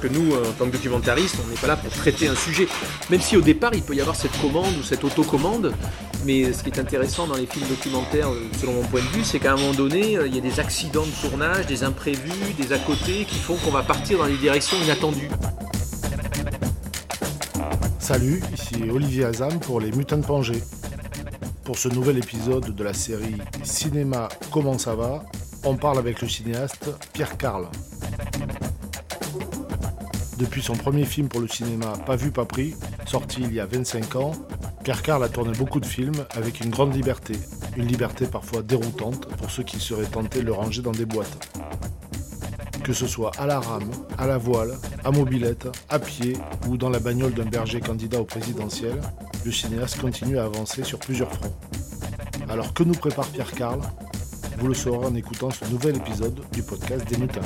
que nous, en tant que documentaristes, on n'est pas là pour traiter un sujet. Même si au départ, il peut y avoir cette commande ou cette autocommande. Mais ce qui est intéressant dans les films documentaires, euh, selon mon point de vue, c'est qu'à un moment donné, euh, il y a des accidents de tournage, des imprévus, des à côté qui font qu'on va partir dans des directions inattendues. Salut, ici Olivier Azam pour les Mutants de Pangée. Pour ce nouvel épisode de la série Cinéma Comment ça va, on parle avec le cinéaste Pierre Carl. Depuis son premier film pour le cinéma Pas vu, pas pris, sorti il y a 25 ans, Pierre Carl a tourné beaucoup de films avec une grande liberté, une liberté parfois déroutante pour ceux qui seraient tentés de le ranger dans des boîtes. Que ce soit à la rame, à la voile, à mobilette, à pied ou dans la bagnole d'un berger candidat au présidentiel, le cinéaste continue à avancer sur plusieurs fronts. Alors que nous prépare Pierre Carl Vous le saurez en écoutant ce nouvel épisode du podcast des Mutins.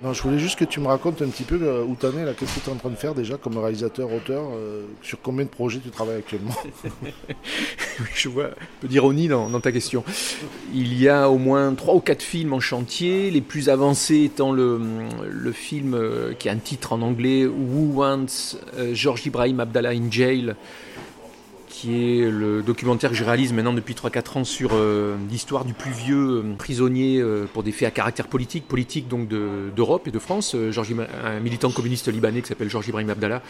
Non, je voulais juste que tu me racontes un petit peu euh, où t'en es, là, qu'est-ce que tu es en train de faire déjà comme réalisateur, auteur, euh, sur combien de projets tu travailles actuellement? Je vois un peu d'ironie dans, ta question. Il y a au moins trois ou quatre films en chantier, les plus avancés étant le, le film euh, qui a un titre en anglais, Who Wants George Ibrahim Abdallah in Jail, qui est le documentaire que je réalise maintenant depuis 3-4 ans sur euh, l'histoire du plus vieux euh, prisonnier euh, pour des faits à caractère politique, politique donc d'Europe et de France, un militant communiste libanais qui s'appelle Georges Ibrahim Abdallah.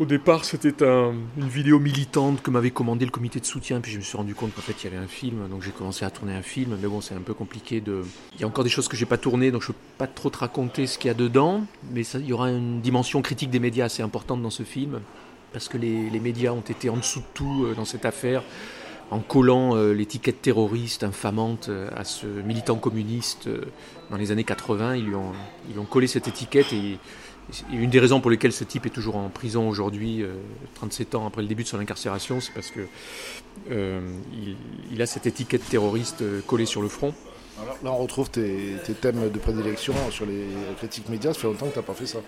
Au départ, c'était une vidéo militante que m'avait commandé le comité de soutien, puis je me suis rendu compte qu'en fait, il y avait un film, donc j'ai commencé à tourner un film, mais bon, c'est un peu compliqué de... Il y a encore des choses que j'ai pas tournées, donc je peux pas trop te raconter ce qu'il y a dedans, mais il y aura une dimension critique des médias assez importante dans ce film parce que les, médias ont été en dessous de tout euh, dans cette affaire, en collant euh, l'étiquette terroriste infamante euh, à ce militant communiste dans les années 80. Ils lui ont, ils ont collé cette étiquette et, une des raisons pour lesquelles ce type est toujours en prison aujourd'hui, 37 ans après le début de son incarcération, c'est parce que il, a cette étiquette terroriste collée sur le front. Alors là, on retrouve tes, tes, thèmes de prédilection sur les critiques médias. Ça fait longtemps que tu n'as pas fait ça.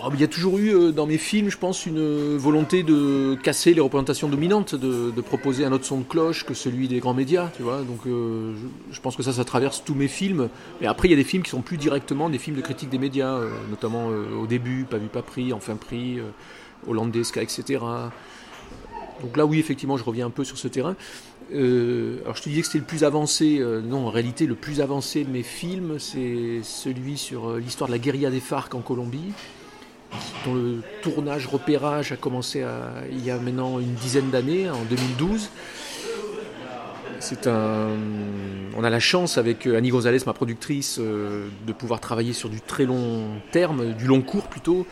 Oh, il y a toujours eu euh, dans mes films, je pense, une volonté de casser les représentations dominantes, de, proposer un autre son de cloche que celui des grands médias, tu vois. Donc euh, je, pense que ça, ça traverse tous mes films. Mais après, il y a des films qui sont plus directement des films de critique des médias, euh, notamment au début, Pas vu, pas pris, Enfin pris, Hollandesca, etc. Donc là, oui, effectivement, je reviens un peu sur ce terrain. alors je te disais que c'était le plus avancé. non, en réalité, le plus avancé de mes films, c'est celui sur l'histoire de la guérilla des FARC en Colombie dont le tournage, repérage a commencé il y a maintenant une dizaine d'années, en 2012. C'est un, on a la chance avec Annie Gonzalez, ma productrice, euh, de pouvoir travailler sur du très long terme, du long cours plutôt.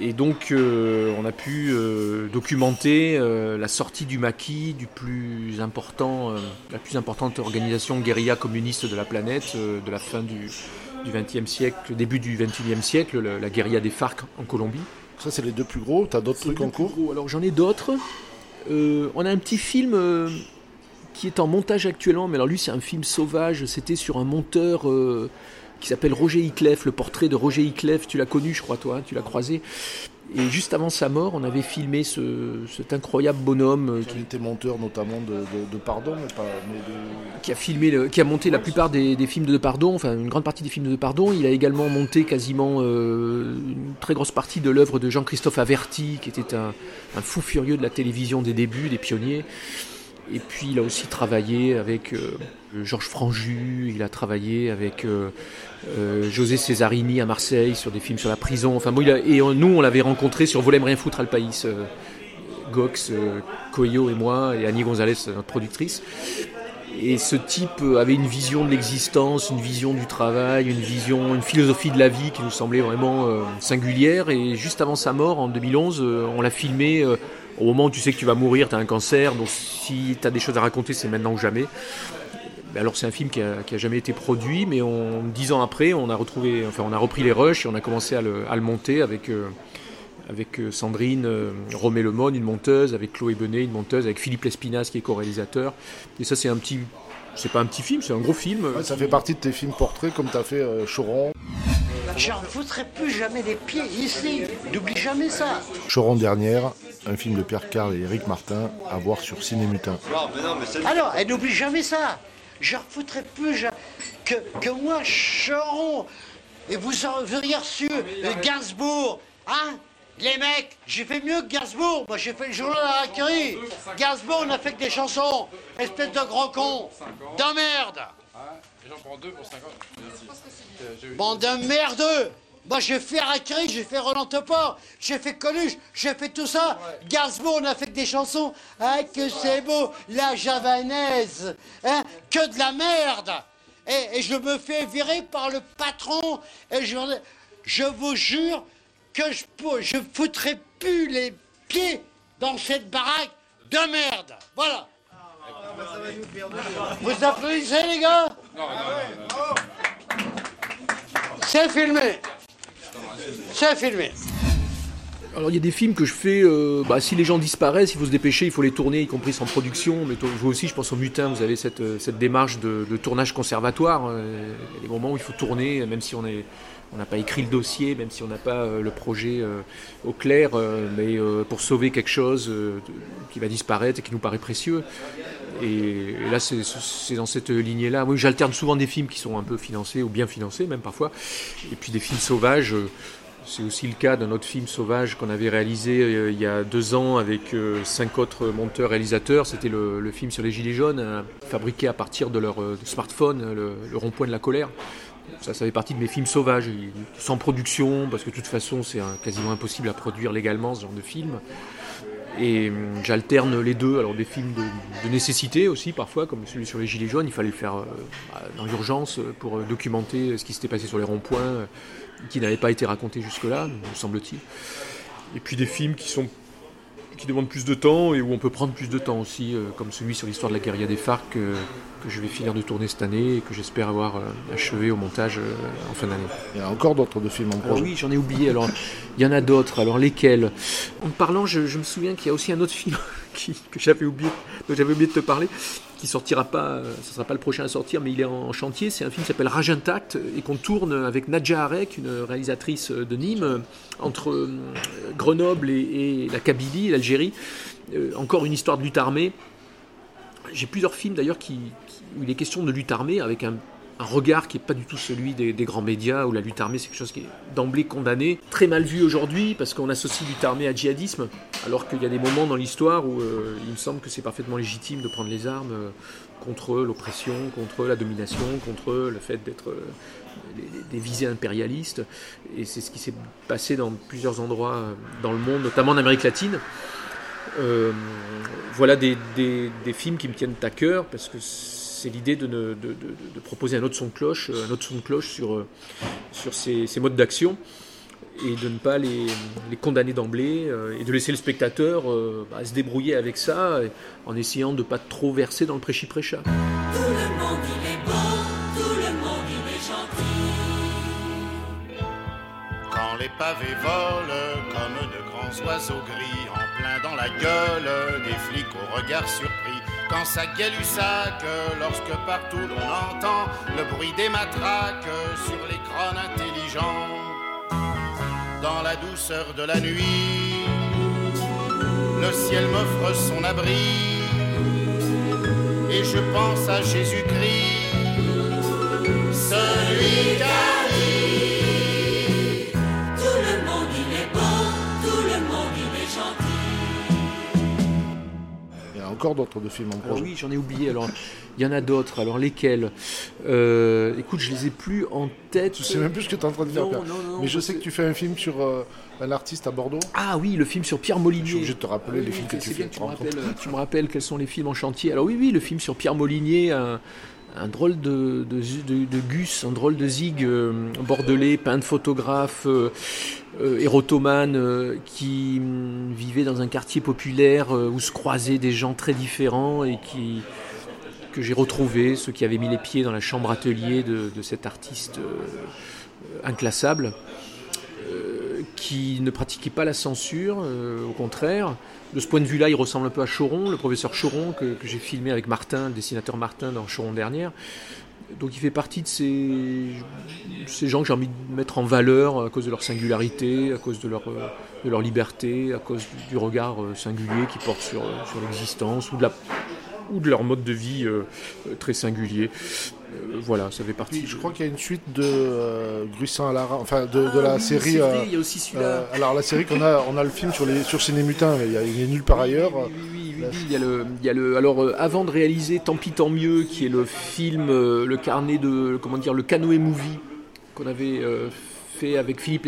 Et donc, euh, on a pu euh, documenter la sortie du maquis du plus important, la plus importante organisation guérilla communiste de la planète, de la fin du, du XXe siècle, début du XXIe siècle, la, guérilla des FARC en Colombie. Ça, c'est les deux plus gros. Tu as d'autres trucs en cours Alors, j'en ai d'autres. Euh, on a un petit film euh, qui est en montage actuellement, mais alors lui, c'est un film sauvage. C'était sur un monteur euh, qui s'appelle Roger Iclef, le portrait de Roger Iclef. Tu l'as connu, je crois, toi, hein, tu l'as croisé. Et juste avant sa mort, on avait filmé ce, cet incroyable bonhomme. Euh, qui était monteur notamment de, Pardon, qui a filmé, qui a monté la plupart des, films de Pardon, enfin une grande partie des films de Pardon. Il a également monté quasiment euh, une très grosse partie de l'œuvre de Jean-Christophe Averti, qui était un, fou furieux de la télévision des débuts, des pionniers. Et puis il a aussi travaillé avec euh, Georges Franju, il a travaillé avec euh, euh, José Cesarini à Marseille sur des films sur la prison. Enfin bon, et nous on l'avait rencontré sur Volem rien foutre Alpaïs, Gox, Coyo et moi et Annie Gonzalez, notre productrice. Et ce type avait une vision de l'existence, une vision du travail, une vision, une philosophie de la vie qui nous semblait vraiment singulière. Et juste avant sa mort, en 2011, on l'a filmé au moment où tu sais que tu vas mourir, tu as un cancer, donc si tu as des choses à raconter, c'est maintenant ou jamais. Alors c'est un film qui a, jamais été produit, mais dix ans après, on a retrouvé, enfin on a repris les rushs et on a commencé à le, monter avec euh, avec euh, Sandrine euh, Romé Lemon, une monteuse, avec Chloé Benet, une monteuse, avec Philippe Lespinas qui est co-réalisateur. Et ça c'est un petit, c'est pas un petit film, c'est un gros film. ça fait partie de tes films portraits comme tu as fait Choron. J'en foutrai plus jamais des pieds ici. N'oublie jamais ça. Choron dernière, un film de Pierre Carl et Eric Martin à voir sur Cinémutin. Alors, elle n'oublie jamais ça. Je refoutrai plus jamais. que, que moi, Choron, et vous auriez reçu euh, Gainsbourg, hein? Les mecs, j'ai fait mieux que Gainsbourg. Moi, j'ai fait le journal à la Curie. Gainsbourg, on a fait que des chansons. Espèce de gros con. De merde. J'en prends deux pour 50. Bande de merdeux. Moi, j'ai fait Harakiri, j'ai fait Roland Topor, j'ai fait Coluche, j'ai fait tout ça. Gainsbourg, on a fait que des chansons. Ah, que c'est beau, la javanaise. Hein, que de la merde. Et, je me fais virer par le patron. Et je, je vous jure que je, je foutrai plus les pieds dans cette baraque de merde. Voilà. Vous applaudissez, les gars? C'est filmé. C'est filmé. Alors il y a des films que je fais, euh, bah, si les gens disparaissent, il faut se dépêcher, il faut les tourner, y compris sans production. Mais vous aussi, je pense au Mutin, vous avez cette, euh, cette démarche de, tournage conservatoire. Euh, il y a des moments où il faut tourner, même si on est on n'a pas écrit le dossier, même si on n'a pas le projet au clair, mais pour sauver quelque chose qui va disparaître et qui nous paraît précieux. Et, là, c'est dans cette lignée-là. Oui, j'alterne souvent des films qui sont un peu financés ou bien financés, même parfois, et puis des films sauvages. C'est aussi le cas d'un autre film sauvage qu'on avait réalisé euh, il y a deux ans avec euh, cinq autres monteurs-réalisateurs. C'était le, film sur les Gilets jaunes, euh, fabriqué à partir de leur smartphone, le, rond-point de la colère. Ça, fait partie de mes films sauvages, sans production, parce que de toute façon, c'est quasiment impossible à produire légalement ce genre de film. Et hum, j'alterne les deux, alors des films de, nécessité aussi parfois, comme celui sur les Gilets jaunes, il fallait le faire bah, dans l'urgence pour documenter ce qui s'était passé sur les ronds-points qui n'avait pas été raconté jusque-là, me semble-t-il. Et puis des films qui sont qui demandent plus de temps et où on peut prendre plus de temps aussi, euh, comme celui sur l'histoire de la guérilla des FARC euh, que je vais finir de tourner cette année et que j'espère avoir euh, achevé au montage en fin d'année. Il y a encore d'autres de films en projet. oui, j'en ai oublié. Alors, il y en a d'autres. Alors lesquels? En parlant, je, me souviens qu'il y a aussi un autre film que j'avais oublié, dont j'avais oublié de te parler, qui sortira pas, ce sera pas le prochain à sortir, mais il est en chantier. C'est un film qui s'appelle Rage Intact et qu'on tourne avec Nadja Arek, une réalisatrice de Nîmes, entre euh, Grenoble et, la Kabylie, l'Algérie. Euh, encore une histoire de lutte armée. J'ai plusieurs films d'ailleurs qui, où il est question de lutte armée avec un, regard qui n'est pas du tout celui des, grands médias où la lutte armée c'est quelque chose qui est d'emblée condamné, très mal vu aujourd'hui parce qu'on associe lutte armée à djihadisme, alors qu'il y a des moments dans l'histoire où euh, il me semble que c'est parfaitement légitime de prendre les armes euh, contre l'oppression, contre la domination, contre le fait d'être euh, des, visées impérialistes. Et c'est ce qui s'est passé dans plusieurs endroits dans le monde, notamment en Amérique latine. voilà des, des, films qui me tiennent à cœur parce que c'est l'idée de, de, proposer un autre son de cloche, un autre son de cloche sur, euh, sur ces, modes d'action et de ne pas les, les condamner d'emblée euh, et de laisser le spectateur euh, bah, se débrouiller avec ça en essayant de ne pas trop verser dans le prêchi-prêcha. Tout le monde il est beau, tout le monde il est gentil. Quand les pavés volent comme de grands oiseaux gris en plein dans la gueule des flics au regard surpris quand ça sac, lorsque partout l'on entend le bruit des matraques sur les crânes intelligents. Dans la douceur de la nuit, le ciel m'offre son abri, et je pense à Jésus-Christ, celui qui encore d'autres de films en projet. oui, j'en ai oublié. Alors, il y en a d'autres. Alors, lesquels? Euh, Écoute, je les ai plus en tête. Je sais même plus ce que tu es en train de faire. Mais je sais que tu fais un film sur euh, un artiste à Bordeaux. Ah oui, le film sur Pierre Molinier. Je suis obligé de te rappeler les films que tu fais. tu, me rappelles, tu me rappelles quels sont les films en chantier. Alors oui, oui, le film sur Pierre Molinier, un, un drôle de, de, Gus, un drôle de zig euh, bordelais, peintre photographe, euh, euh, érotomane, qui mm, vivait dans un quartier populaire où se croisaient des gens très différents et qui que j'ai retrouvé, ceux qui avaient mis les pieds dans la chambre atelier de, cet artiste inclassable, qui ne pratiquait pas la censure, au contraire, de ce point de vue-là, il ressemble un peu à Choron, le professeur Choron, que, j'ai filmé avec Martin, dessinateur Martin, dans Choron dernière. Donc il fait partie de ces, ces gens que j'ai envie de mettre en valeur à cause de leur singularité, à cause de leur, de leur liberté, à cause du, regard euh, singulier qu'ils portent sur, sur l'existence ou de, la, ou de leur mode de vie euh, très singulier. voilà, ça fait partie. je crois qu'il y a une suite de euh, Gruissant à la enfin de, de la Ah oui, série. vrai, euh, il y a aussi celui-là. euh, alors la série qu'on a, on a le film sur les sur Ciné Mutin, mais il, y a, il est nulle part ailleurs. Oui, il y a le, alors euh, avant de réaliser Tant pis tant mieux, qui est le film, euh, le carnet de, comment dire, le canoë movie qu'on avait euh, fait avec Philippe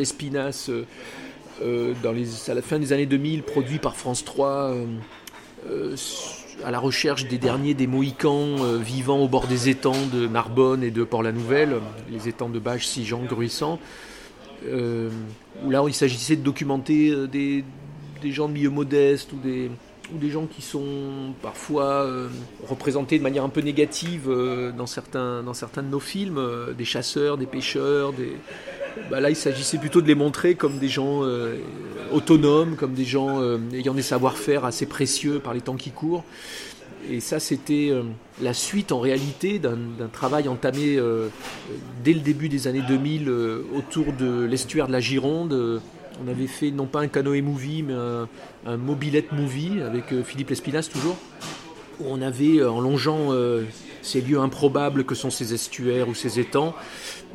euh, dans les, à la fin des années 2000, produit par France 3, euh, euh, à la recherche des derniers des Mohicans vivant au bord des étangs de Narbonne et de Port-la-Nouvelle, les étangs de Bages, Sijan, Gruissant. Où là, il s'agissait de documenter des, des gens de milieu modeste ou des, des gens qui sont parfois euh, représentés de manière un peu négative euh, dans, certains, de nos films, euh, des chasseurs, des pêcheurs. Des... Bah là, il s'agissait plutôt de les montrer comme des gens autonomes, comme des gens ayant des savoir-faire assez précieux par les temps qui courent. Et ça, c'était la suite en réalité d'un travail entamé dès le début des années 2000 euh, autour de l'estuaire de la Gironde. On avait fait non pas un canoë movie, mais un, mobilette movie avec euh, Philippe Lespinas toujours. Où on avait, euh, en longeant euh, ces lieux improbables que sont ces estuaires ou ces étangs,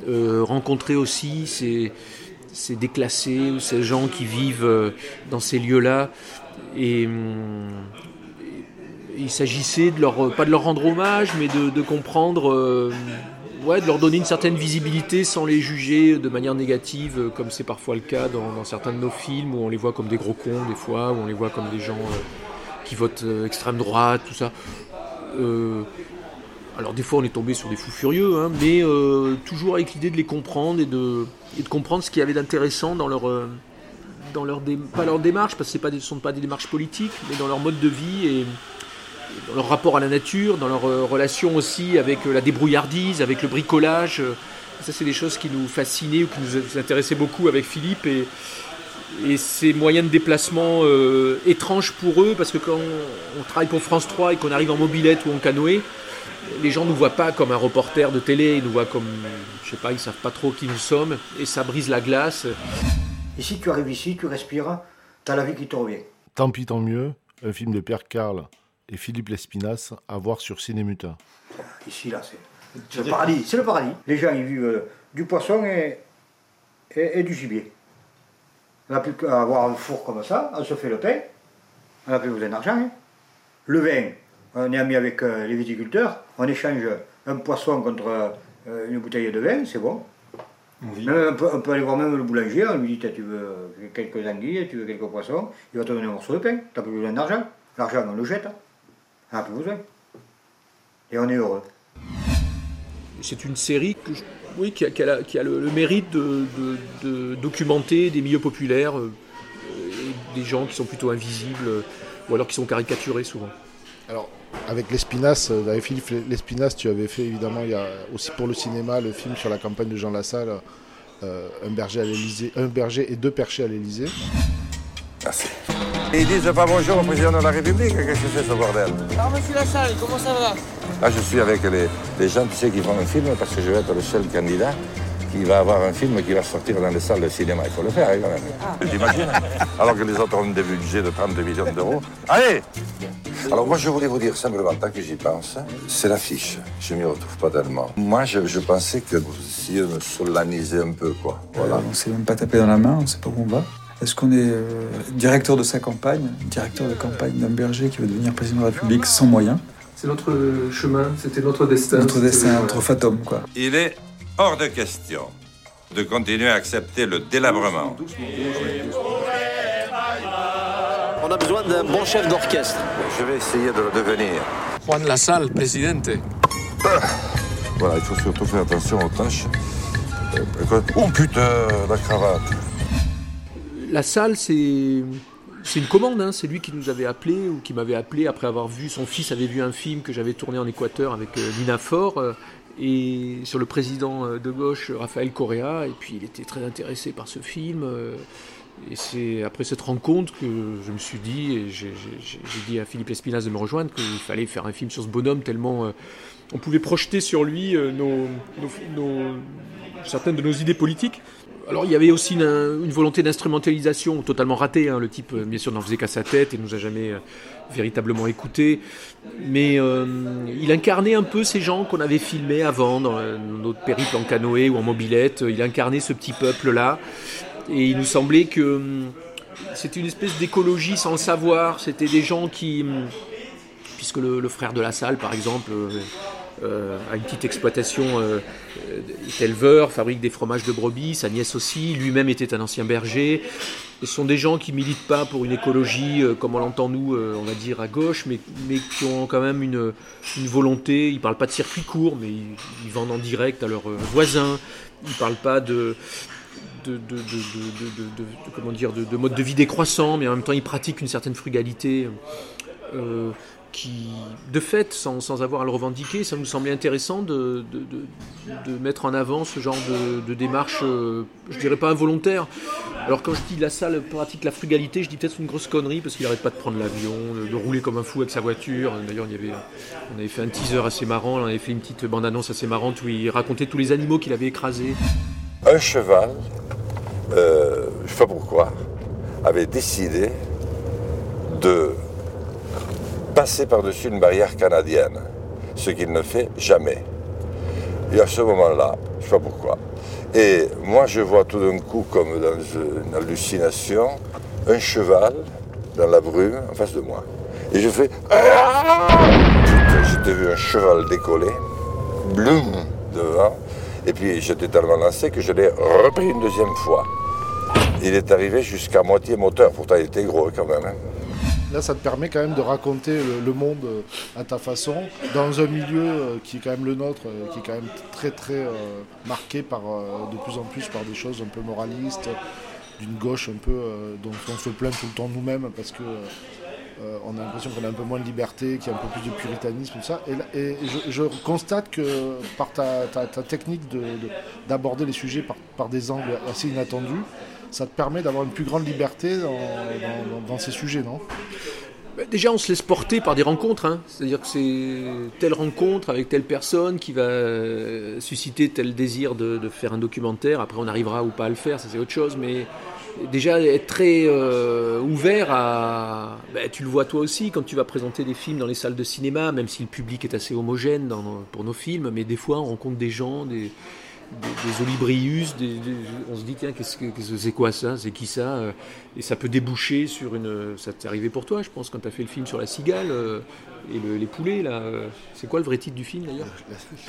rencontré aussi ces, déclassés ou ces gens qui vivent dans ces lieux-là. Et, hum, il s'agissait de leur, pas de leur rendre hommage, mais de, comprendre, ouais, de leur donner une certaine visibilité sans les juger de manière négative, euh, comme c'est parfois le cas dans, certains de nos films, où on les voit comme des gros cons des fois, où on les voit comme des gens euh, qui votent euh, extrême droite, tout ça. Alors des fois on est tombé sur des fous furieux, hein, mais toujours avec l'idée de les comprendre et de, et de comprendre ce qu'il y avait d'intéressant dans leur... dans leur pas leur démarche, parce que ce ne sont pas des démarches politiques, mais dans leur mode de vie et, dans leur rapport à la nature, dans leur euh, relation aussi avec euh, la débrouillardise, avec le bricolage. euh, Ça, c'est des choses qui nous fascinaient ou qui nous intéressaient beaucoup avec Philippe. Et, et ces moyens de déplacement euh, étranges pour eux, parce que quand on, on travaille pour France 3 et qu'on arrive en mobilette ou en canoë, les gens ne nous voient pas comme un reporter de télé, ils nous voient comme, je sais pas, ils savent pas trop qui nous sommes, et ça brise la glace. Et si tu arrives ici, tu respires, tu as la vie qui te revient. Tant pis tant mieux, un film de Pierre Carl et Philippe Lespinas à voir sur Ciné Mutin. Ici, là, c'est c'est le paradis. C'est le paradis. Les gens, ils vivent euh, du poisson et, et, et du gibier. On n'a plus qu'à avoir un four comme ça, on se fait le pain, on n'a plus besoin d'argent. hein. Le vin, on est ami avec euh, les viticulteurs, on échange un poisson contre euh, une bouteille de vin, c'est bon. On, peut, on peut aller voir même le boulanger, on lui dit tu veux quelques anguilles, tu veux quelques poissons, il va te donner un morceau de pain, tu n'as plus besoin d'argent. L'argent, on le jette, hein. N'a plus besoin. Et on est heureux. C'est une série que je- oui, qui a, qui a la- qui a le, le mérite de, de- de documenter des milieux populaires euh, et des gens qui sont plutôt invisibles euh, ou alors qui sont caricaturés souvent. Alors, avec Lespinas, euh, avec Philippe Lespinas, tu avais fait évidemment, il y a aussi pour le cinéma, le film sur la campagne de Jean Lassalle, euh, un berger à l'Élysée, un berger et deux perchés à l'Élysée. Merci. Ils disent pas bonjour au président de la République, qu'est-ce que c'est ce bordel Alors, monsieur Lassalle, comment ça va Là, je suis avec les, les gens, tu sais, qui font un film, parce que je vais être le seul candidat qui va avoir un film qui va sortir dans les salles de cinéma. Il faut le faire, hein, quand même. T'imagines Alors que les autres ont des budgets de 30 millions d'euros. Allez Alors moi, je voulais vous dire simplement, tant que j'y pense, c'est l'affiche. Je m'y retrouve pas tellement. Moi, je, je pensais que vous essayiez de me solennaliser un peu, quoi. Voilà. On s'est même pas tapé dans la main, on sait pas où on va. Est-ce qu'on est euh, directeur de sa campagne, directeur de campagne d'un berger qui veut devenir président de la République sans moyens C'est notre chemin, c'était notre destin. Notre destin, notre fatum, quoi. Il est hors de question de continuer à accepter le délabrement. On a besoin d'un bon chef d'orchestre. Je vais essayer de le devenir. Juan Lassalle, presidente. Voilà, il faut surtout faire attention aux tâches. Euh, Oh putain, la cravate. La salle, c'est une commande. hein. C'est lui qui nous avait appelé ou qui m'avait appelé après avoir vu son fils avait vu un film que j'avais tourné en Équateur avec euh, Nina Faure euh, et sur le président euh, de gauche Raphaël Correa. Et puis il était très intéressé par ce film. euh, et c'est après cette rencontre que je me suis dit, et j'ai dit à Philippe Espinas de me rejoindre, qu'il fallait faire un film sur ce bonhomme tellement euh, on pouvait projeter sur lui euh, certaines de nos idées politiques. Alors il y avait aussi une, volonté d'instrumentalisation totalement ratée. hein. Le type, euh, bien sûr, n'en faisait qu'à sa tête et nous a jamais euh, véritablement écouté. Mais euh, il incarnait un peu ces gens qu'on avait filmés avant dans notre périple en canoë ou en mobilette. Il incarnait ce petit peuple-là. Et il nous semblait que hum, c'était une espèce d'écologie sans le savoir. C'était des gens qui, hum, puisque le frère de la salle, par exemple, euh, a une petite exploitation, euh, euh, est éleveur, fabrique des fromages de brebis, sa nièce aussi, lui-même était un ancien berger. Ce sont des gens qui militent pas pour une écologie euh, comme on l'entend nous, euh, on va dire à gauche, mais, mais qui ont quand même une, une volonté. Ils parlent pas de circuit court, mais ils, vendent en direct à leurs voisins. Ils parlent pas de comment dire, de, de mode de vie décroissant, mais en même temps ils pratiquent une certaine frugalité qui, de fait, sans, sans avoir à le revendiquer, ça nous semblait intéressant de, de, de- mettre en avant ce genre de, démarche, euh, je dirais pas involontaire. Alors quand je dis la salle pratique la frugalité, je dis peut-être une grosse connerie parce qu'il arrête pas de prendre l'avion, de, rouler comme un fou avec sa voiture. D'ailleurs, on avait fait un teaser assez marrant, on avait fait une petite bande-annonce assez marrante où il racontait tous les animaux qu'il avait écrasés. Un cheval, euh, je sais pas pourquoi, avait décidé de passer par-dessus une barrière canadienne, ce qu'il ne fait jamais. Et à ce moment-là, je ne sais pas pourquoi. Et moi, je vois tout d'un coup, comme dans une hallucination, un cheval dans la brume en face de moi. Et je fais. J'étais vu un cheval décoller, bloum, devant. Et puis j'étais tellement lancé que je l'ai repris une deuxième fois. Il est arrivé jusqu'à moitié moteur, pourtant il était gros quand même. Là, ça te permet quand même de raconter le, monde euh, à ta façon, dans un milieu euh, qui est quand même le nôtre, euh, qui est quand même très très marqué par de plus en plus par des choses un peu moralistes, d'une gauche un peu dont on se plaint tout le temps nous-mêmes parce que on a l'impression qu'on a un peu moins de liberté, qu'il y a un peu plus de puritanisme, tout ça. Et, je, constate que par ta, technique de- de- d'aborder les sujets par des angles assez inattendus, ça te permet d'avoir une plus grande liberté dans, ces sujets, non? Bah, Déjà, on se laisse porter par des rencontres. hein. C'est-à-dire que c'est telle rencontre avec telle personne qui va euh, susciter tel désir de, faire un documentaire. Après, on arrivera ou pas à le faire, ça c'est autre chose. Mais déjà, être très euh, ouvert à. bah, tu le vois toi aussi quand tu vas présenter des films dans les salles de cinéma, même si le public est assez homogène pour nos films. Mais des fois, on rencontre des gens, des des, des olibrius, des- on se dit tiens qu'est-ce que qu'est-ce que c'est quoi ça, c'est qui ça? Euh, Et ça peut déboucher sur une, ça t'est arrivé pour toi, je pense, quand tu as fait le film sur la cigale euh, et le- les poulets là. euh, C'est quoi le vrai titre du film d'ailleurs?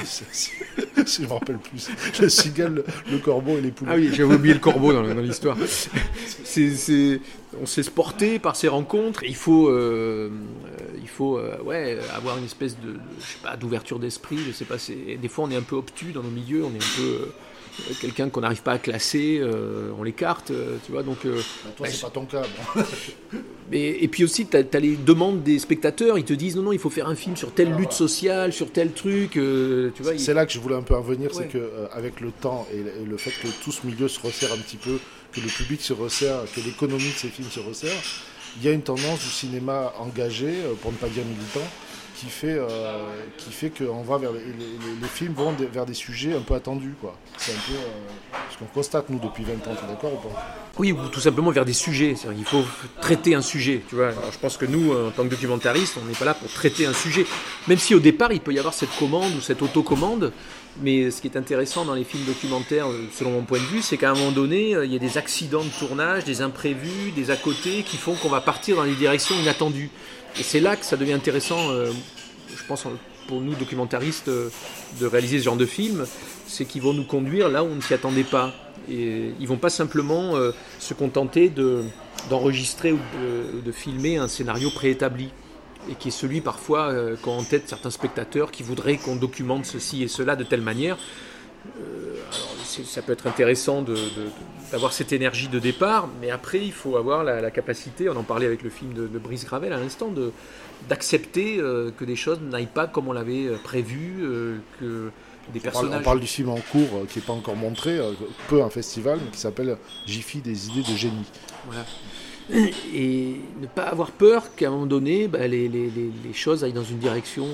Si je me rappelle plus. La cigale, le, le corbeau et les poulets. Ah oui, j'avais oublié le corbeau dans, dans l'histoire. C'est, on se laisse porter par ces rencontres. Il faut, euh, euh, il faut euh, ouais, avoir une espèce de, de- je sais pas, d'ouverture d'esprit. Je sais pas. Des fois, on est un peu obtus dans nos milieux. On est un peu euh, quelqu'un qu'on n'arrive pas à classer. euh, on l'écarte, euh, tu vois. Donc, euh, Bah, toi, bah, c'est pas ton cas. bon. et puis aussi, tu as, les demandes des spectateurs. Ils te disent non, non, il faut faire un film sur telle lutte sociale, sur tel truc. euh, tu vois, il- C'est là que je voulais un peu en venir, Ouais. c'est que avec le temps et, le- et le fait que tout ce milieu se resserre un petit peu, que le public se resserre, que l'économie de ces films se resserre, il y a une tendance du cinéma engagé, pour ne pas dire militant, qui fait, euh, qui fait qu'on va vers les, films vont vers des sujets un peu attendus. C'est un peu euh, ce qu'on constate nous depuis 20 ans, tu es d'accord ou pas? Oui, ou tout simplement vers des sujets. Qu'il faut traiter un sujet. Tu vois. Je pense que nous, en tant que documentaristes, on n'est pas là pour traiter un sujet. Même si au départ, il peut y avoir cette commande ou cette autocommande. Mais ce qui est intéressant dans les films documentaires, euh, selon mon point de vue, c'est qu'à un moment donné, euh, il y a des accidents de tournage, des imprévus, des à côté qui font qu'on va partir dans des directions inattendues. Et c'est là que ça devient intéressant, euh, je pense, en- pour nous documentaristes, euh, de réaliser ce genre de film. C'est qu'ils vont nous conduire là où on ne s'y attendait pas. Et ils vont pas simplement euh, se contenter de- d'enregistrer ou de, filmer un scénario préétabli et qui est celui parfois qu'ont en tête certains spectateurs qui voudraient qu'on documente ceci et cela de telle manière. Ça peut être intéressant d'avoir cette énergie de départ, mais après il faut avoir la, la capacité, on en parlait avec le film de, de Brice Gravel à l'instant, de- d'accepter euh, que des choses n'aillent pas comme on l'avait euh, prévu, euh, que des on parle, personnages... on parle du film en cours euh, qui n'est pas encore montré, peu un festival, mais qui s'appelle Jiffy des idées de génie. Voilà. Et ne pas avoir peur qu'à un moment donné, bah, les, les- choses aillent dans une direction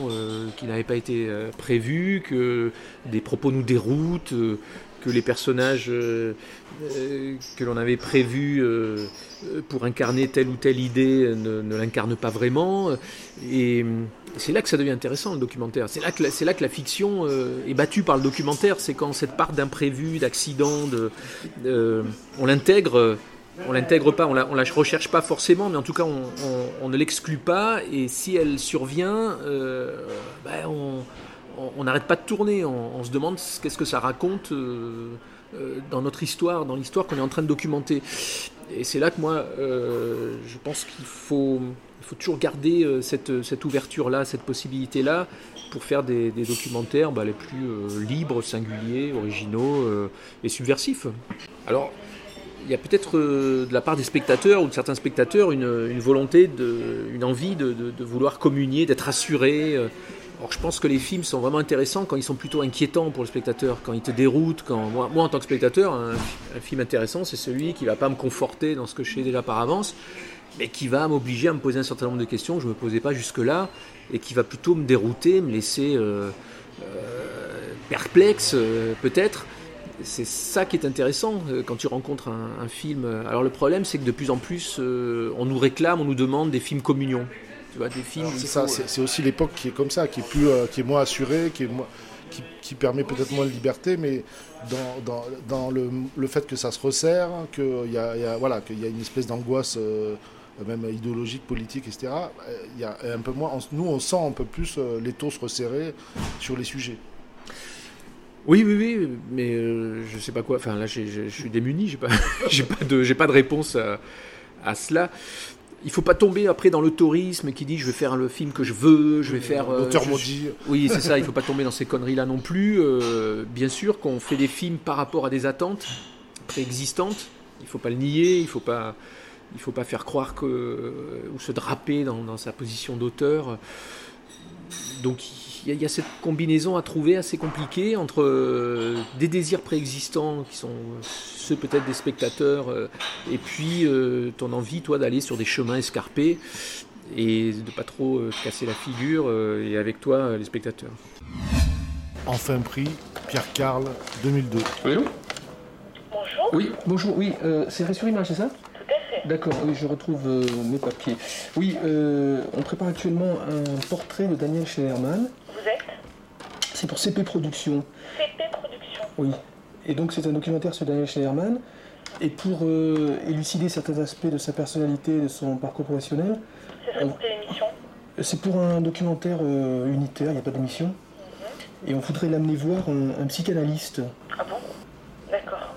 qui n'avait pas été prévue, que des propos nous déroutent, que les personnages euh, euh, que l'on avait prévus euh, pour incarner telle ou telle idée ne, ne l'incarnent pas vraiment. Et c'est là que ça devient intéressant le documentaire. C'est là que la, là que la fiction est battue par le documentaire. C'est quand cette part d'imprévu, d'accident, de, on l'intègre on l'intègre pas, on la, recherche pas forcément, mais en tout cas on, ne l'exclut pas. Et si elle survient, ben on n'arrête pas de tourner. On, se demande qu'est-ce que ça raconte euh, euh, dans notre histoire, dans l'histoire qu'on est en train de documenter. Et c'est là que moi, je pense qu'il faut, il faut toujours garder cette, ouverture-là, cette possibilité-là, pour faire des, documentaires bah, les plus libres, singuliers, originaux et subversifs. Alors, il y a peut-être euh, de la part des spectateurs ou de certains spectateurs une, volonté, une envie de, vouloir communier, d'être assuré. Euh. Alors je pense que les films sont vraiment intéressants quand ils sont plutôt inquiétants pour le spectateur, quand ils te déroutent. Quand moi, en tant que spectateur, un, film intéressant, c'est celui qui va pas me conforter dans ce que je sais déjà par avance, mais qui va m'obliger à me poser un certain nombre de questions que je ne me posais pas jusque-là, et qui va plutôt me dérouter, me laisser euh, perplexe peut-être c'est ça qui est intéressant euh, quand tu rencontres un, film. Alors le problème, c'est que de plus en plus, euh, on nous réclame, on nous demande des films communion. Tu vois, des films. C'est ça. C'est aussi l'époque qui est comme ça, qui est plus, euh, qui est moins assurée, qui est qui, permet peut-être moins de liberté, mais dans, dans, le, le, fait que ça se resserre, qu'il y a, voilà, qu'il y a une espèce d'angoisse. même idéologique, politique, etc. Il y a un peu moins. Nous, on sent un peu plus les taux se resserrer sur les sujets. Oui, oui, oui, mais euh, je sais pas quoi. Enfin, là, je suis démuni, j'ai pas, j'ai pas de, j'ai pas de réponse à, cela. Il faut pas tomber après dans l'autorisme qui dit je vais faire le film que je veux, je vais faire. Euh, L'auteur maudit. Oui, c'est ça. Il faut pas tomber dans ces conneries-là non plus. Euh, bien sûr qu'on fait des films par rapport à des attentes préexistantes. Il faut pas le nier. Il faut pas, il faut pas faire croire que ou se draper dans, dans sa position d'auteur. Donc il y, a cette combinaison à trouver assez compliquée entre euh, des désirs préexistants qui sont ceux peut-être des spectateurs euh, et puis euh, ton envie toi d'aller sur des chemins escarpés et de pas trop casser la figure et avec toi les spectateurs. Enfin prix, Pierre Carl 2002. Oui, bonjour. Oui, bonjour. Oui, c'est sur Image, c'est ça? D'accord, oui, je retrouve mes papiers. Oui, on prépare actuellement un portrait de Daniel Schneiderman. C'est pour CP Productions. CP Productions Oui. Et donc c'est un documentaire sur Daniel Schneiderman. Et pour euh, élucider certains aspects de sa personnalité de son parcours professionnel. C'est pour quelle émission C'est pour un documentaire euh, unitaire, il n'y a pas d'émission. Mhm. Et on voudrait l'amener voir un, psychanalyste. Ah bon? D'accord.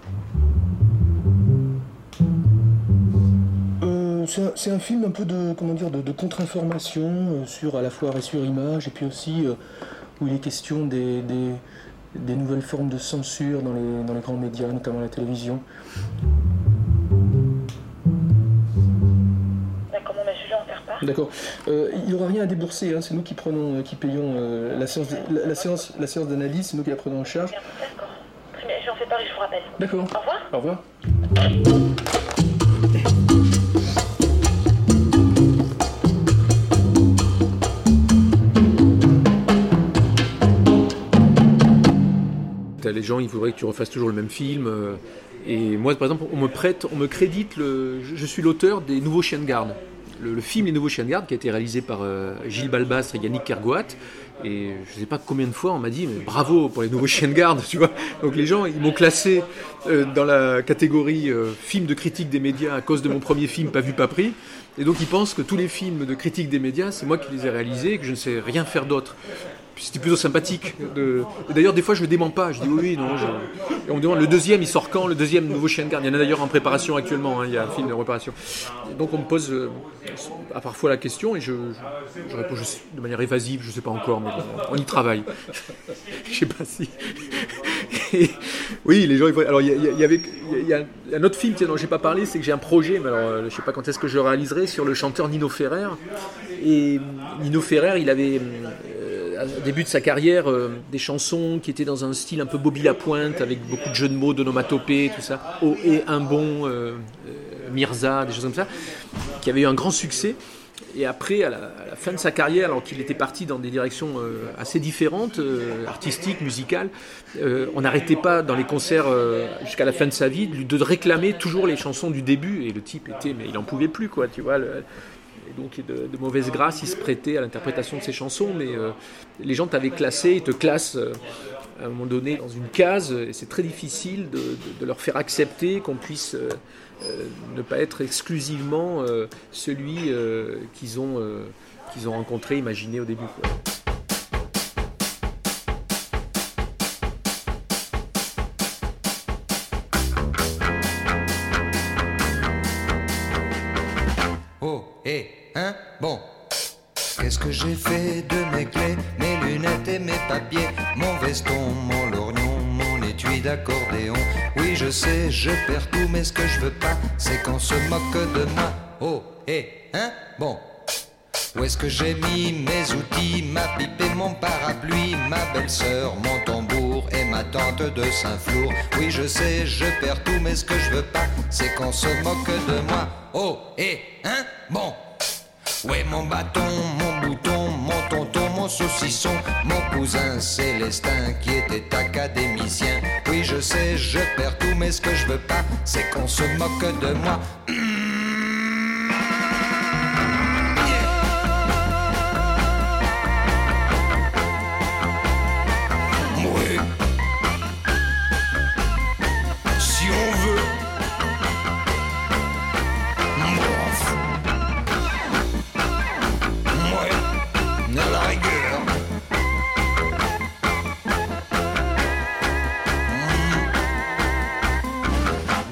Euh, c'est un, film un peu de comment dire de, contre-information sur à la fois sur image et puis aussi où il est question des, des, nouvelles formes de censure dans les, dans les grands médias, notamment la télévision. D'accord. Euh, il n'y aura rien à débourser, hein. c'est nous qui prenons, euh, qui payons euh, la séance, la, séance, la séance d'analyse, c'est nous qui la prenons en charge. D'accord. Très bien, j'en fais part et je vous rappelle. D'accord. Au revoir. Au revoir. Les gens, ils voudraient que tu refasses toujours le même film. Euh, et moi, par exemple, on me prête, on me crédite, le, je, suis l'auteur des Nouveaux Chiens de Garde. Le, film Les Nouveaux Chiens de Garde qui a été réalisé par euh, Gilles Balbastre et Yannick Kergoat. Et je ne sais pas combien de fois on m'a dit mais bravo pour les nouveaux chiens de garde, tu vois. Donc les gens ils m'ont classé euh, dans la catégorie film de critique des médias à cause de mon premier film pas vu pas pris. Et donc ils pensent que tous les films de critique des médias c'est moi qui les ai réalisés et que je ne sais rien faire d'autre c'était plutôt sympathique. D'ailleurs, des fois, je le dément pas. Je dis oui, non. Et on me demande le deuxième, il sort quand? Le deuxième nouveau chien de garde. Il y en a d'ailleurs en préparation actuellement. Hein, il y a un film de préparation. donc, on me pose euh, à parfois la question et je, réponds de manière évasive. Je sais pas encore, mais on y travaille. je sais pas si. oui, les gens. Alors, il y, avait, il y a un autre film dont j'ai pas parlé, c'est que j'ai un projet, mais alors euh, je sais pas quand est-ce que je le réaliserai sur le chanteur Nino Ferrer. Et Nino Ferrer, il avait au début de sa carrière euh, des chansons qui étaient dans un style un peu Bobby Lapointe avec beaucoup de jeux de mots, d'onomatopées, tout ça. Oh et un bon euh, euh, Mirza, des choses comme ça, qui avait eu un grand succès. et après, à la, la fin de sa carrière, alors qu'il était parti dans des directions assez différentes, artistiques, musicales, on n'arrêtait pas dans les concerts jusqu'à la fin de sa vie de, réclamer toujours les chansons du début. Et le type était, mais il en pouvait plus, quoi, tu vois. Et donc, de, mauvaise grâce, il se prêtait à l'interprétation de ses chansons, mais euh, les gens t'avaient classé, ils te classent euh, à un moment donné dans une case, et c'est très difficile de, leur faire accepter qu'on puisse euh, ne pas être exclusivement celui qu'ils ont, rencontré, imaginé au début. Oh, hé, hein, bon. Qu'est-ce que j'ai fait de mes clés, mes lunettes et mes papiers, mon veston, mon lorgnon, mon étui d'accordéon Oui, je sais, je perds tout, mais ce que je veux pas, c'est qu'on se moque de moi. Oh, hé, hein, bon. Où est-ce que j'ai mis mes outils, ma pipe et mon parapluie, ma belle-sœur, mon tambour et ma tante de Saint-Flour? Oui, je sais, je perds tout, mais ce que je veux pas, c'est qu'on se moque de moi. Oh, hé, hein, bon. Ouais, mon bâton, mon bouton, mon tonton, mon saucisson, mon cousin Célestin qui était académicien. Oui, je sais, je perds tout, mais ce que je veux pas, c'est qu'on se moque de moi.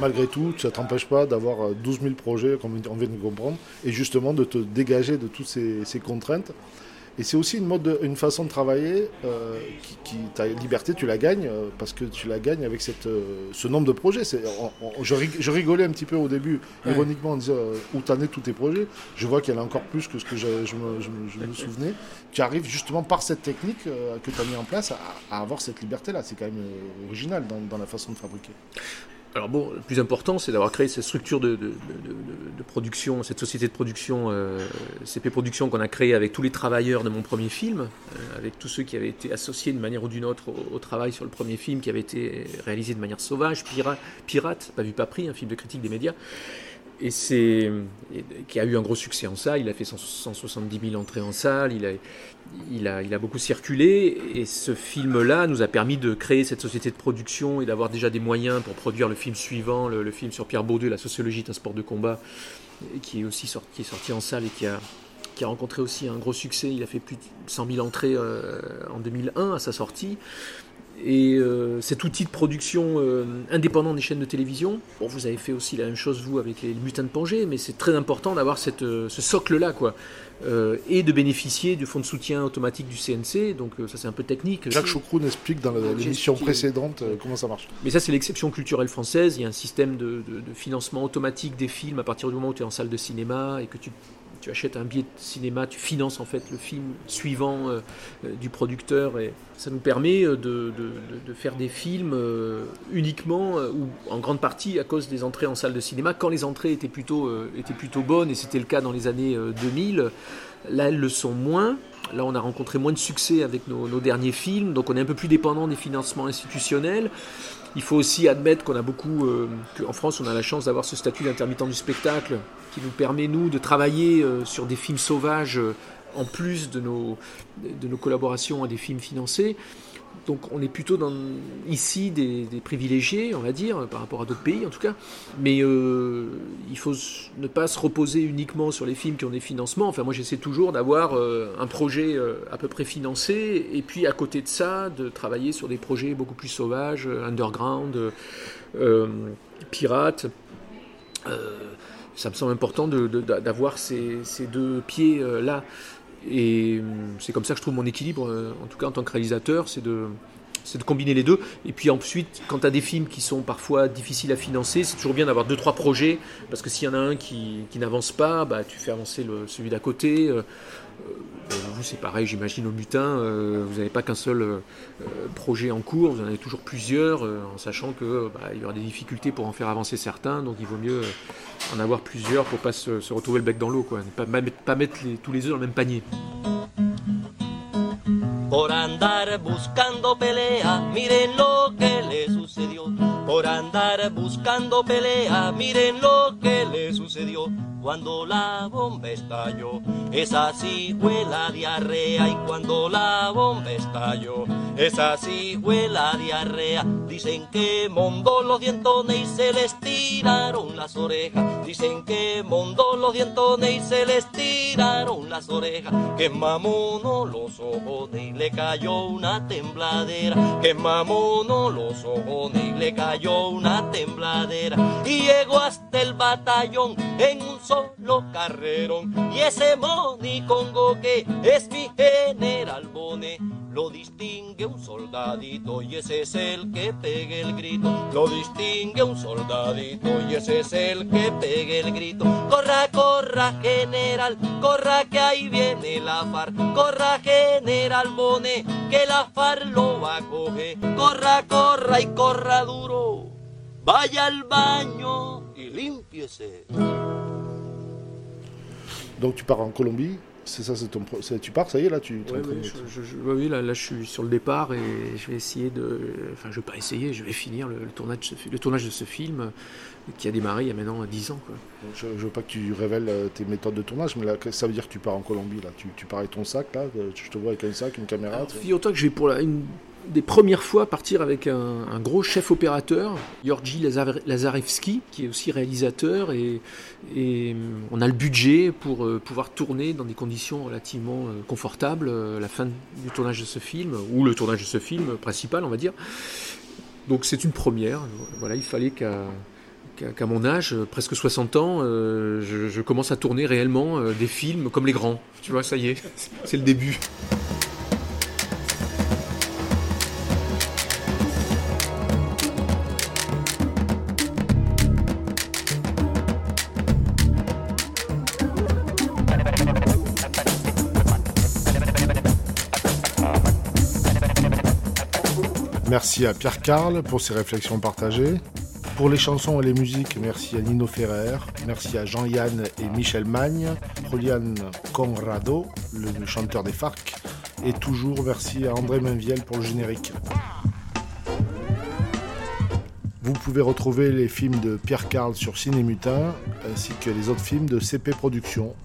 Malgré tout, ça ne t'empêche pas d'avoir euh, 12 000 projets, comme on vient de comprendre, et justement de te dégager de toutes ces, ces contraintes. Et c'est aussi une, mode de- une façon de travailler euh, qui, qui- ta liberté, tu la gagnes euh, parce que tu la gagnes avec cette, euh, ce nombre de projets. C'est- on- on- je, rig- je rigolais un petit peu au début, Ouais. ironiquement, en disant euh, où t'en es tous tes projets? Je vois qu'il y en a encore plus que ce que je, je me, je souvenais. Tu arrives justement par cette technique euh, que tu as mis en place à, à avoir cette liberté-là. C'est quand même euh, original dans, dans la façon de fabriquer. Alors bon, le plus important, c'est d'avoir créé cette structure de, de- de- de- production, cette société de production, euh, CP Productions qu'on a créée avec tous les travailleurs de mon premier film, euh, avec tous ceux qui avaient été associés d'une manière ou d'une autre au, au travail sur le premier film, qui avait été réalisé de manière sauvage, pirate, pirate pas vu pas pris, un film de critique des médias. Et c'est qui a eu un gros succès en salle. Il a fait 100 170 000 entrées en salle. Il a, il a, il a beaucoup circulé. Et ce film-là nous a permis de créer cette société de production et d'avoir déjà des moyens pour produire le film suivant, le, film sur Pierre Baudeux, La sociologie est un sport de combat, qui est aussi sorti, sorti en salle et qui a, qui a rencontré aussi un gros succès. Il a fait plus de 100 000 entrées euh, en 2001 à sa sortie. Et euh, cet outil de production euh, indépendant des chaînes de télévision, bon, vous avez fait aussi la même chose vous avec les Mutins de Pangée, mais c'est très important d'avoir cette, euh, ce socle-là, quoi, et de bénéficier du fonds de soutien automatique du CNC. Donc ça c'est un peu technique. Jacques. Choucroune explique dans l'émission précédente comment ça marche. Mais ça, c'est l'exception culturelle française. Il y a un système de, de- de financement automatique des films à partir du moment où tu es en salle de cinéma et que tu, tu achètes un billet de cinéma, tu finances en fait le film suivant euh, euh, du producteur. Et ça nous permet euh, de, de- faire des films uniquement ou en grande partie à cause des entrées en salle de cinéma. Quand les entrées étaient plutôt, étaient plutôt bonnes, et c'était le cas dans les années euh, 2000, là elles le sont moins. Là, on a rencontré moins de succès avec nos, derniers films, donc on est un peu plus dépendant des financements institutionnels. Il faut aussi admettre qu'on a beaucoup, euh, qu'en France, on a la chance d'avoir ce statut d'intermittent du spectacle qui nous permet, nous, de travailler euh, sur des films sauvages euh, en plus de nos collaborations à des films financés. Donc on est plutôt dans, ici des, privilégiés, on va dire, par rapport à d'autres pays en tout cas. Mais euh, il faut ne pas se reposer uniquement sur les films qui ont des financements. Enfin moi j'essaie toujours d'avoir euh, un projet euh, à peu près financé et puis à côté de ça de travailler sur des projets beaucoup plus sauvages, underground, pirates. Ça me semble important d'avoir ces, deux pieds là. Et hum, c'est comme ça que je trouve mon équilibre, euh, en tout cas en tant que réalisateur, c'est de, combiner les deux. Et puis ensuite, quand tu as des films qui sont parfois difficiles à financer, c'est toujours bien d'avoir deux, trois projets, parce que s'il y en a un qui, n'avance pas, bah, tu fais avancer celui d'à côté. Euh, vous, c'est pareil, j'imagine au mutin, euh, vous n'avez pas qu'un seul euh, projet en cours, vous en avez toujours plusieurs, en sachant que bah, y aura des difficultés pour en faire avancer certains, donc il vaut mieux en avoir plusieurs pour pas se, retrouver le bec dans l'eau, quoi. Ne pas, mettre tous les œufs dans le même panier. Por andar buscando pelea, miren lo que le sucedió. Por andar buscando pelea, miren lo que le sucedió. Cuando la bomba estalló, esa sí fue la diarrea. Y cuando la bomba estalló, esa sí fue diarrea. Dicen que mondó los dientones y se les tiraron las orejas. Dicen que mondó los dientones y se les tiraron las orejas. Que mamono los ojones y le cayó una tembladera. Que mamono los ojones y le cayó una tembladera. Y llegó hasta el batallón en un solo carrerón. Y ese monicongo que es mi general Bone. Lo distingue un soldadito y ese es el que pegue el grito. Lo distingue un soldadito y ese es el que pegue el grito. Corra, corra, general, corra que ahí viene la FAR. Corra, general Bone, que la FAR lo va a coger. Corra, corra y corra duro. Vaya al baño y límpiese. Donc tu pars en Colombie, c'est ça, c'est ton. Tu pars, ça y est, là, tu. Ouais, train ouais, de- je- je- je- ouais, oui, là, là, je suis sur le départ et je vais essayer de. Enfin, je vais pas essayer, je vais finir le, le tournage, de ce, fi- le tournage de ce film euh, qui a démarré il y a maintenant 10 ans. Quoi. Je, je veux pas que tu révèles euh, tes méthodes de tournage, mais là, ça veut dire que tu pars en Colombie, là. Tu, tu pars avec ton sac, là. euh, Je te vois avec un sac, une caméra. Figure-toi que je vais pour la- une des premières fois partir avec un, gros chef opérateur, Georgi Lazar- Lazarevski, qui est aussi réalisateur, et, hum, on a le budget pour euh, pouvoir tourner dans des conditions relativement euh, confortables euh, la fin du tournage de ce film, ou le tournage de ce film principal, on va dire. Donc c'est une première. Voilà, il fallait qu'à mon âge, euh, presque 60 ans, euh, je, commence à tourner réellement euh, des films comme les grands. Tu vois, ça y est, c'est le début. Merci à Pierre Carl pour ses réflexions partagées. Pour les chansons et les musiques, merci à Nino Ferrer, merci à Jean-Yann et Michel Magne, Julian Conrado, le chanteur des FARC, et toujours merci à André Mainviel pour le générique. Vous pouvez retrouver les films de Pierre Carl sur Ciné Mutin, ainsi que les autres films de CP Productions.